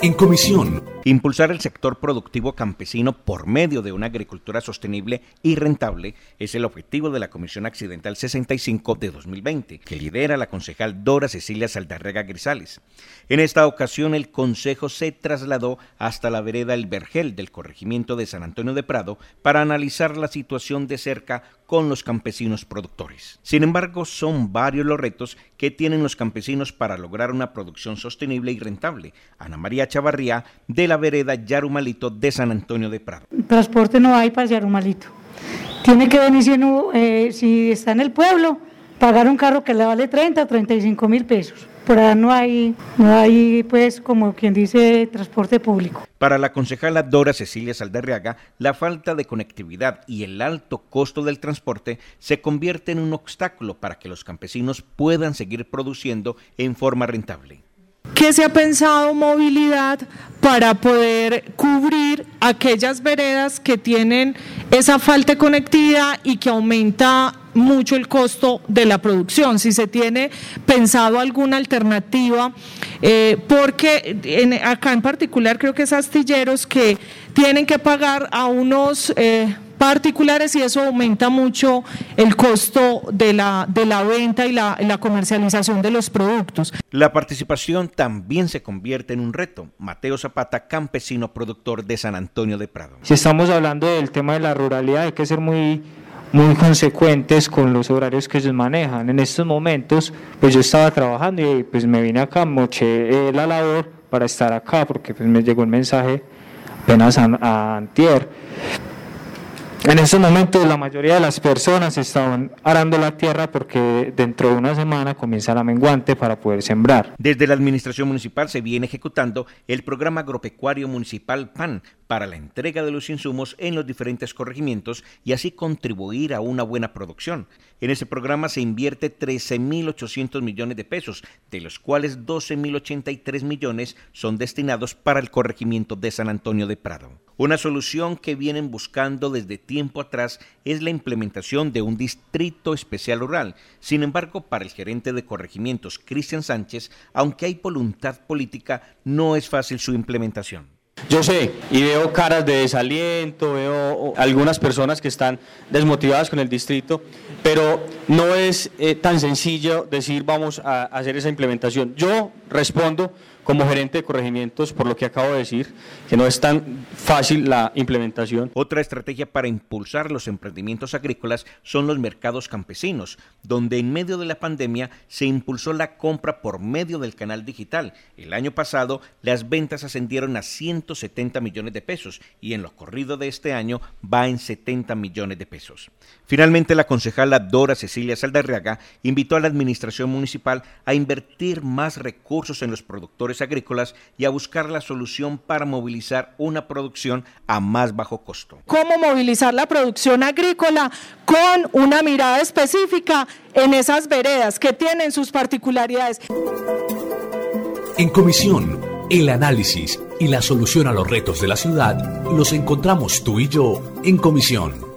En comisión. Impulsar el sector productivo campesino por medio de una agricultura sostenible y rentable es el objetivo de la Comisión Accidental 65 de 2020, que lidera la concejal Dora Cecilia Saldarrega Grisales. En esta ocasión, el Consejo se trasladó hasta la vereda El Vergel del corregimiento de San Antonio de Prado para analizar la situación de cerca con los campesinos productores. Sin embargo, son varios los retos que tienen los campesinos para lograr una producción sostenible y rentable. Ana María Chavarría, de la vereda Yarumalito de San Antonio de Prado. Transporte no hay para Yarumalito. Tiene que venir si, eh, si está en el pueblo, pagar un carro que le vale 30 o 35 mil pesos por ahora no hay, no hay, pues, como quien dice, transporte público. Para la concejala Dora Cecilia Saldarriaga, la falta de conectividad y el alto costo del transporte se convierte en un obstáculo para que los campesinos puedan seguir produciendo en forma rentable. ¿Qué se ha pensado movilidad para poder cubrir aquellas veredas que tienen esa falta de conectividad y que aumenta mucho el costo de la producción, si se tiene pensado alguna alternativa, eh, porque acá en particular creo que es astilleros que tienen que pagar a unos... Eh, particulares y eso aumenta mucho el costo de la, de la venta y la, la, comercialización de los productos. La participación también se convierte en un reto. Mateo Zapata, campesino productor de San Antonio de Prado. Si estamos hablando del tema de la ruralidad, hay que ser muy muy consecuentes con los horarios que ellos manejan. En estos momentos, pues yo estaba trabajando y pues me vine acá, moché eh, la labor para estar acá, porque pues me llegó el mensaje apenas a, a antier. En estos momentos la mayoría de las personas estaban arando la tierra porque dentro de una semana comienza la menguante para poder sembrar. Desde la administración municipal se viene ejecutando el programa agropecuario municipal PAN para la entrega de los insumos en los diferentes corregimientos y así contribuir a una buena producción. En ese programa se invierte 13.800 millones de pesos, de los cuales 12.083 millones son destinados para el corregimiento de San Antonio de Prado. Una solución que vienen buscando desde tiempo atrás es la implementación de un distrito especial rural. Sin embargo, para el gerente de corregimientos, Cristian Sánchez, aunque hay voluntad política, no es fácil su implementación. Yo sé y veo caras de desaliento, veo algunas personas que están desmotivadas con el distrito, pero no es eh, tan sencillo decir vamos a hacer esa implementación. Yo respondo como gerente de corregimientos, por lo que acabo de decir, que no es tan fácil la implementación. Otra estrategia para impulsar los emprendimientos agrícolas son los mercados campesinos, donde en medio de la pandemia se impulsó la compra por medio del canal digital. El año pasado las ventas ascendieron a 170 millones de pesos y en lo corrido de este año va en 70 millones de pesos. Finalmente, la concejala Dora Cecilia Saldarriaga invitó a la administración municipal a invertir más recursos en los productores agrícolas y a buscar la solución para movilizar una producción a más bajo costo. ¿Cómo movilizar la producción agrícola con una mirada específica en esas veredas que tienen sus particularidades? En comisión, el análisis y la solución a los retos de la ciudad los encontramos tú y yo en comisión